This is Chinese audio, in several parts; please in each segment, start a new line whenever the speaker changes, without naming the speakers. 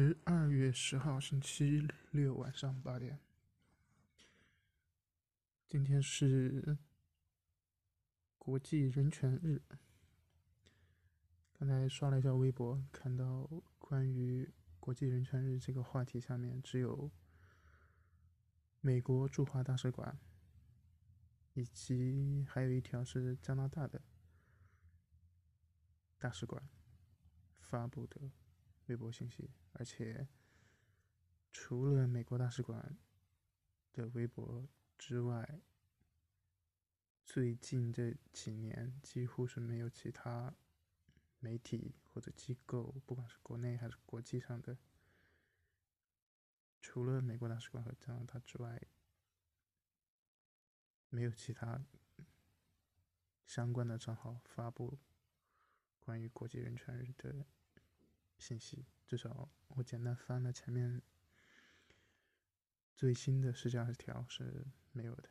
十二月十号，星期六晚上八点。今天是国际人权日。刚才刷了一下微博，看到关于国际人权日这个话题下面，只有美国驻华大使馆，以及还有一条是加拿大的大使馆发布的。微博信息，而且除了美国大使馆的微博之外，最近这几年几乎是没有其他媒体或者机构，不管是国内还是国际上的，除了美国大使馆和加拿大之外，没有其他相关的账号发布关于国际人权日的。信息至少我简单翻了前面最新的十二条是没有的，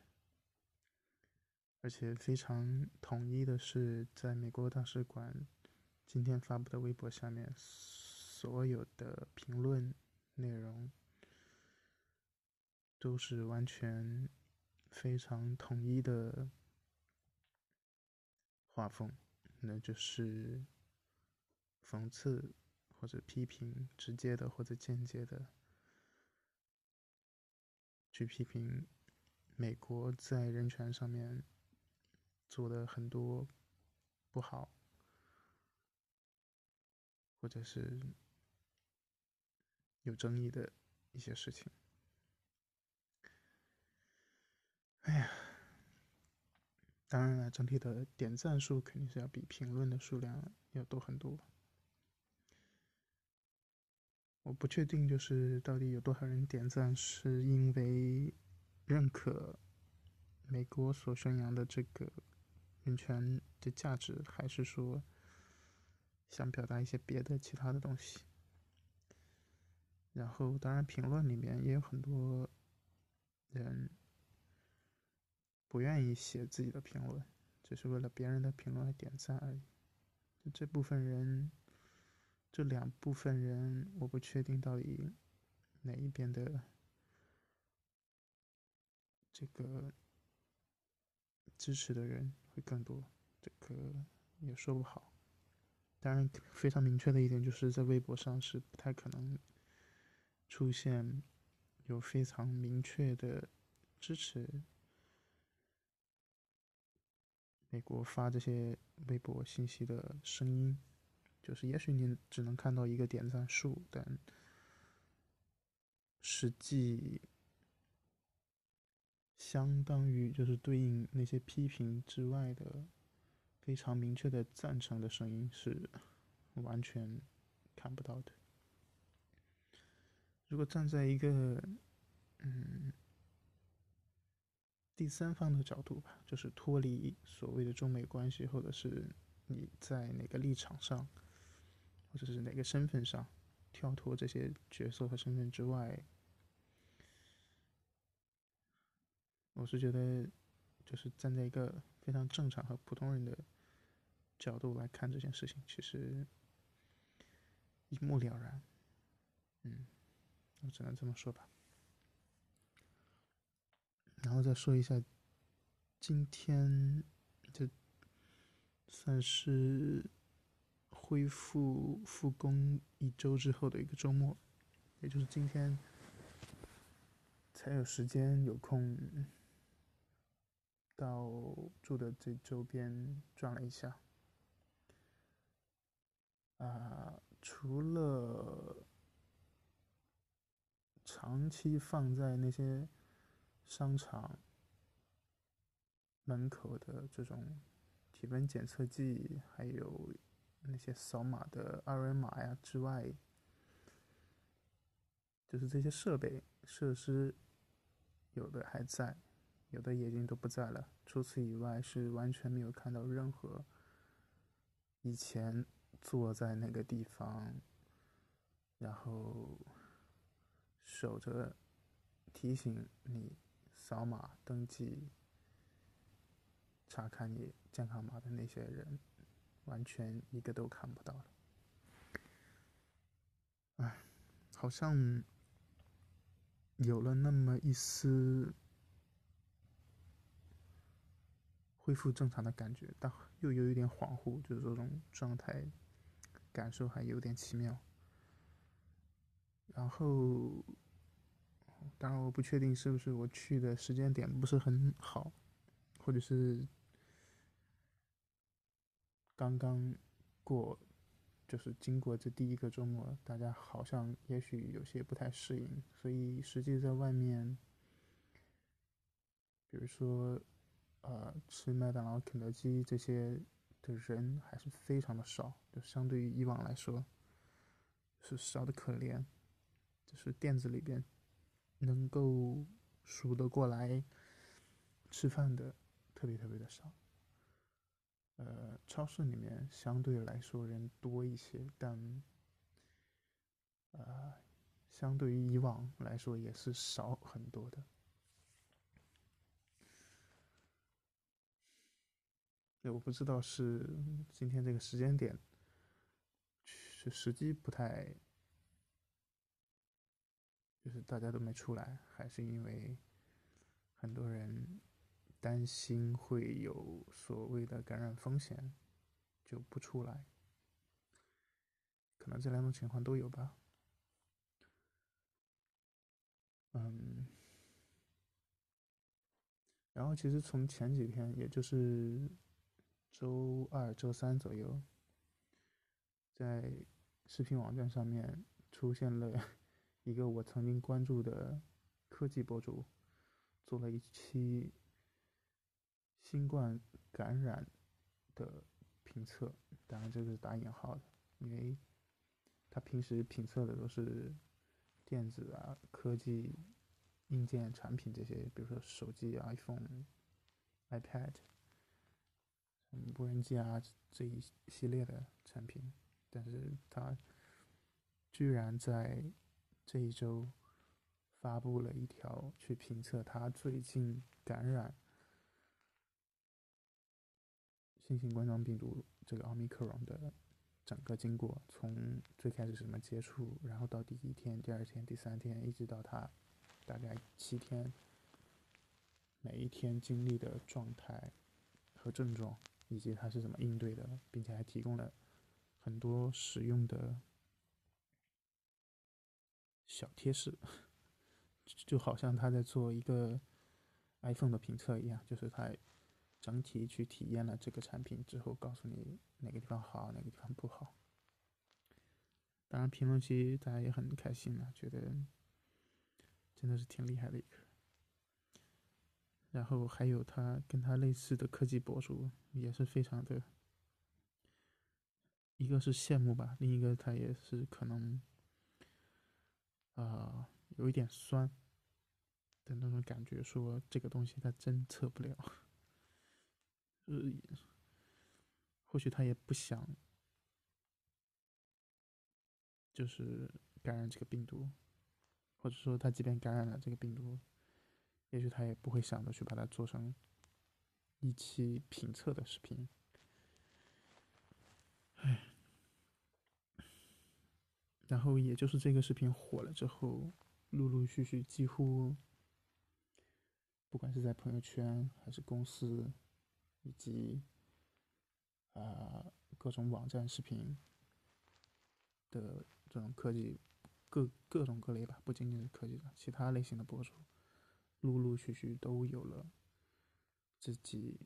而且非常统一的是，在美国大使馆今天发布的微博下面，所有的评论内容都是完全非常统一的画风，那就是讽刺。或者批评，直接的或者间接的，去批评美国在人权上面做的很多不好，或者是有争议的一些事情。哎呀，当然了，整体的点赞数肯定是要比评论的数量要多很多。我不确定，就是到底有多少人点赞，是因为认可美国所宣扬的这个人权的价值，还是说想表达一些别的其他的东西。然后，当然，评论里面也有很多人不愿意写自己的评论，只是为了别人的评论来点赞而已。就这部分人。这两部分人，我不确定到底哪一边的这个支持的人会更多，这个也说不好。当然，非常明确的一点就是在微博上是不太可能出现有非常明确的支持美国发这些微博信息的声音。就是，也许你只能看到一个点赞数，但实际相当于就是对应那些批评之外的非常明确的赞成的声音是完全看不到的。如果站在一个嗯第三方的角度吧，就是脱离所谓的中美关系，或者是你在哪个立场上。或者是哪个身份上，跳脱这些角色和身份之外，我是觉得，就是站在一个非常正常和普通人的角度来看这件事情，其实一目了然。嗯，我只能这么说吧。然后再说一下，今天这算是。恢复复工一周之后的一个周末，也就是今天，才有时间有空到住的这周边转了一下。啊，除了长期放在那些商场门口的这种体温检测剂，还有。那些扫码的二维码呀之外，就是这些设备设施，有的还在，有的已经都不在了。除此以外，是完全没有看到任何以前坐在那个地方，然后守着提醒你扫码登记、查看你健康码的那些人。完全一个都看不到了，哎，好像有了那么一丝恢复正常的感觉，但又有一点恍惚，就是这种状态感受还有点奇妙。然后，当然我不确定是不是我去的时间点不是很好，或者是刚刚过。就是经过这第一个周末，大家好像也许有些不太适应，所以实际在外面，比如说，呃，吃麦当劳、肯德基这些的人还是非常的少，就相对于以往来说，是少的可怜。就是店子里边能够数得过来吃饭的，特别特别的少。呃，超市里面相对来说人多一些，但，呃，相对于以往来说也是少很多的。对，我不知道是今天这个时间点是时机不太，就是大家都没出来，还是因为很多人。担心会有所谓的感染风险，就不出来。可能这两种情况都有吧。嗯，然后其实从前几天，也就是周二、周三左右，在视频网站上面出现了一个我曾经关注的科技博主，做了一期。新冠感染的评测，当然这个是打引号的，因为他平时评测的都是电子啊、科技、硬件产品这些，比如说手机、iPhone、iPad、无人机啊这一系列的产品，但是他居然在这一周发布了一条去评测他最近感染。新型冠状病毒这个奥密克戎的整个经过，从最开始什么接触，然后到第一天、第二天、第三天，一直到他大概七天，每一天经历的状态和症状，以及他是怎么应对的，并且还提供了很多实用的小贴士，就好像他在做一个 iPhone 的评测一样，就是他。整体去体验了这个产品之后，告诉你哪个地方好，哪个地方不好。当然，评论区大家也很开心啊，觉得真的是挺厉害的一个。然后还有他跟他类似的科技博主，也是非常的，一个是羡慕吧，另一个他也是可能啊有一点酸的那种感觉，说这个东西他真测不了。呃，或许他也不想，就是感染这个病毒，或者说他即便感染了这个病毒，也许他也不会想着去把它做成一期评测的视频。唉，然后也就是这个视频火了之后，陆陆续续几乎，不管是在朋友圈还是公司。以及，呃，各种网站视频的这种科技，各各种各类吧，不仅仅是科技的，其他类型的博主，陆陆续续都有了自己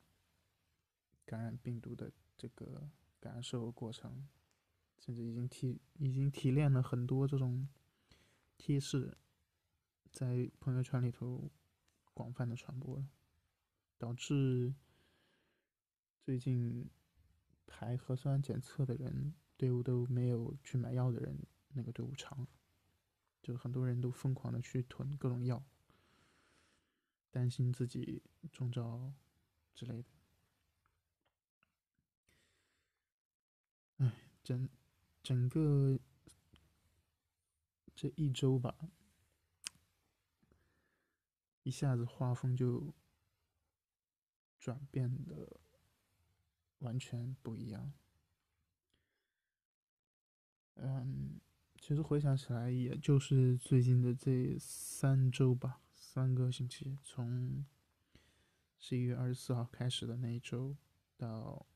感染病毒的这个感受过程，甚至已经提已经提炼了很多这种贴士，在朋友圈里头广泛的传播，导致。最近排核酸检测的人队伍都没有去买药的人那个队伍长，就很多人都疯狂的去囤各种药，担心自己中招之类的。哎，整整个这一周吧，一下子画风就转变的。完全不一样。嗯，其实回想起来，也就是最近的这三周吧，三个星期，从十一月二十四号开始的那一周，到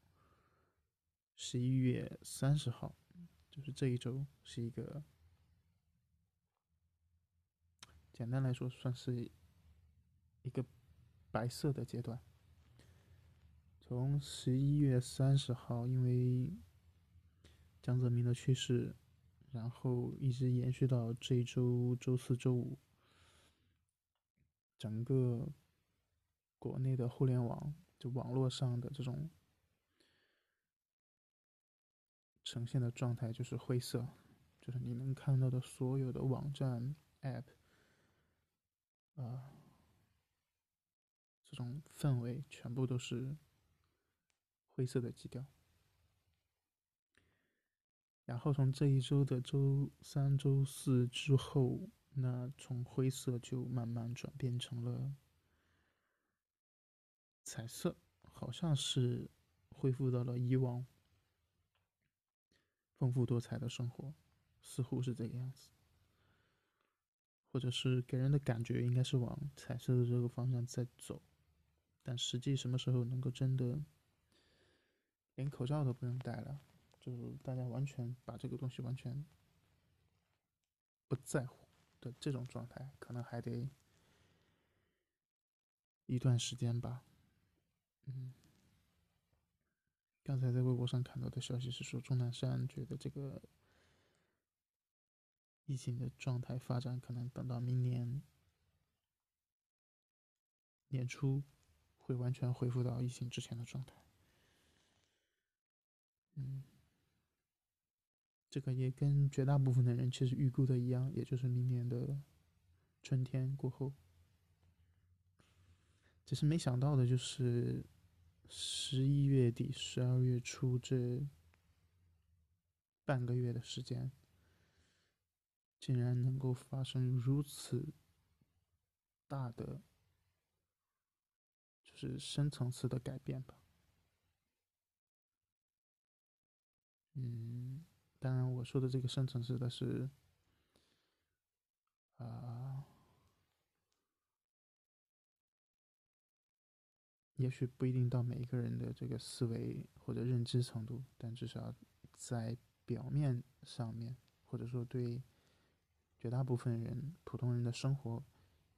十一月三十号，就是这一周是一个，简单来说算是一个白色的阶段。从十一月三十号，因为江泽民的去世。然后一直延续到这一周周四周五，整个国内的互联网就网络上的这种呈现的状态就是灰色，就是你能看到的所有的网站 App，啊，这种氛围全部都是灰色的基调。然后从这一周的周三、周四之后，那从灰色就慢慢转变成了彩色，好像是恢复到了以往丰富多彩的生活，似乎是这个样子，或者是给人的感觉应该是往彩色的这个方向在走，但实际什么时候能够真的连口罩都不用戴了？就是大家完全把这个东西完全不在乎的这种状态，可能还得一段时间吧。嗯，刚才在微博上看到的消息是说，钟南山觉得这个疫情的状态发展可能等到明年年初会完全恢复到疫情之前的状态。嗯。这个也跟绝大部分的人其实预估的一样，也就是明年的春天过后。只是没想到的就是，十一月底、十二月初这半个月的时间，竟然能够发生如此大的，就是深层次的改变吧。嗯。当然，我说的这个深层次的是，啊，也许不一定到每一个人的这个思维或者认知程度，但至少在表面上面，或者说对绝大部分人、普通人的生活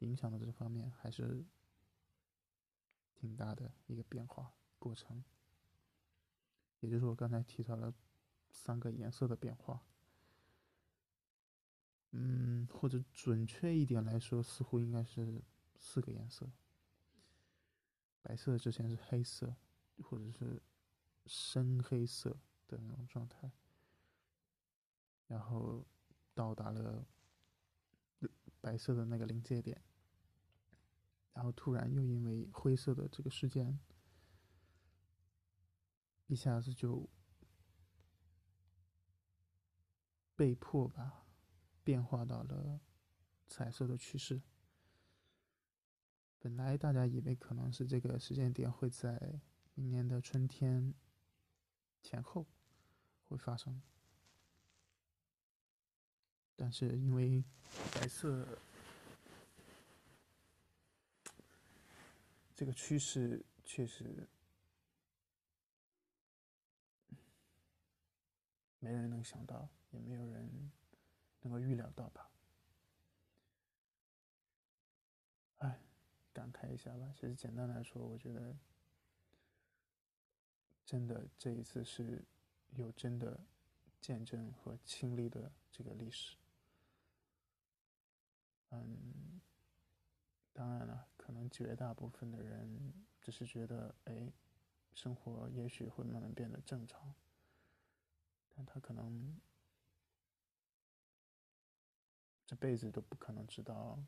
影响的这方面，还是挺大的一个变化过程。也就是我刚才提到了。三个颜色的变化，嗯，或者准确一点来说，似乎应该是四个颜色。白色之前是黑色，或者是深黑色的那种状态，然后到达了白色的那个临界点，然后突然又因为灰色的这个事件，一下子就。被迫吧，变化到了彩色的趋势。本来大家以为可能是这个时间点会在明年的春天前后会发生，但是因为白色这个趋势确实没人能想到。也没有人能够预料到吧？哎，感慨一下吧。其实简单来说，我觉得真的这一次是有真的见证和亲历的这个历史。嗯，当然了，可能绝大部分的人只是觉得，哎，生活也许会慢慢变得正常，但他可能。这辈子都不可能知道，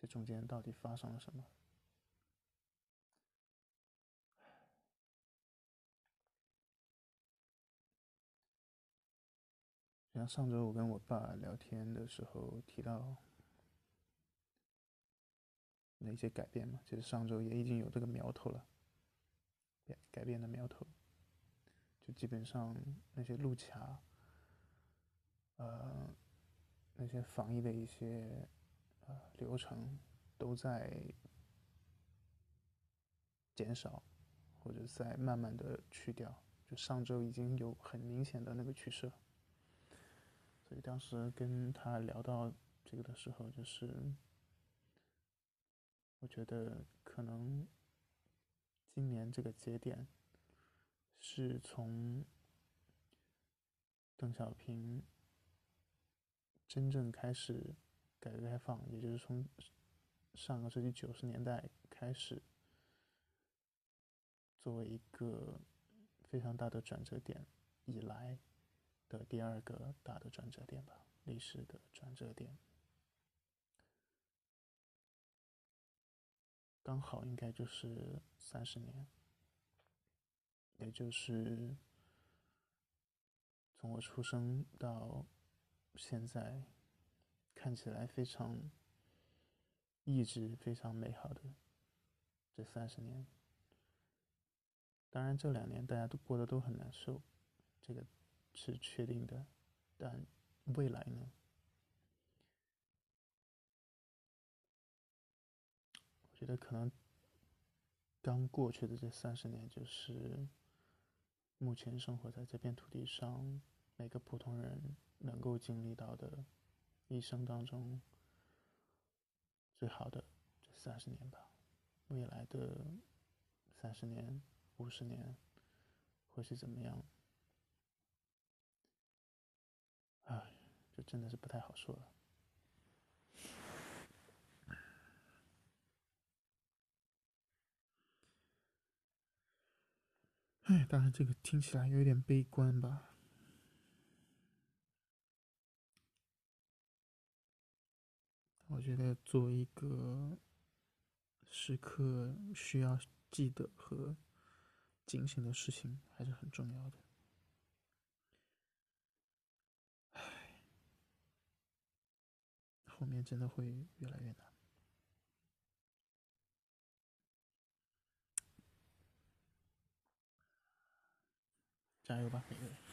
这中间到底发生了什么。像上周我跟我爸聊天的时候提到那些改变嘛，其实上周也已经有这个苗头了，改改变的苗头，就基本上那些路卡。那些防疫的一些呃流程都在减少，或者在慢慢的去掉。就上周已经有很明显的那个趋势，所以当时跟他聊到这个的时候，就是我觉得可能今年这个节点是从邓小平。真正开始改革开放，也就是从上个世纪九十年代开始，作为一个非常大的转折点以来的第二个大的转折点吧，历史的转折点，刚好应该就是三十年，也就是从我出生到。现在看起来非常意志非常美好的这三十年，当然这两年大家都过得都很难受，这个是确定的。但未来呢？我觉得可能刚过去的这三十年，就是目前生活在这片土地上每个普通人。能够经历到的一生当中最好的这三十年吧，未来的三十年、五十年会是怎么样？哎，这真的是不太好说了。哎，当然这个听起来有点悲观吧。觉得作为一个时刻需要记得和警醒的事情，还是很重要的。唉，后面真的会越来越难。加油吧，每个人！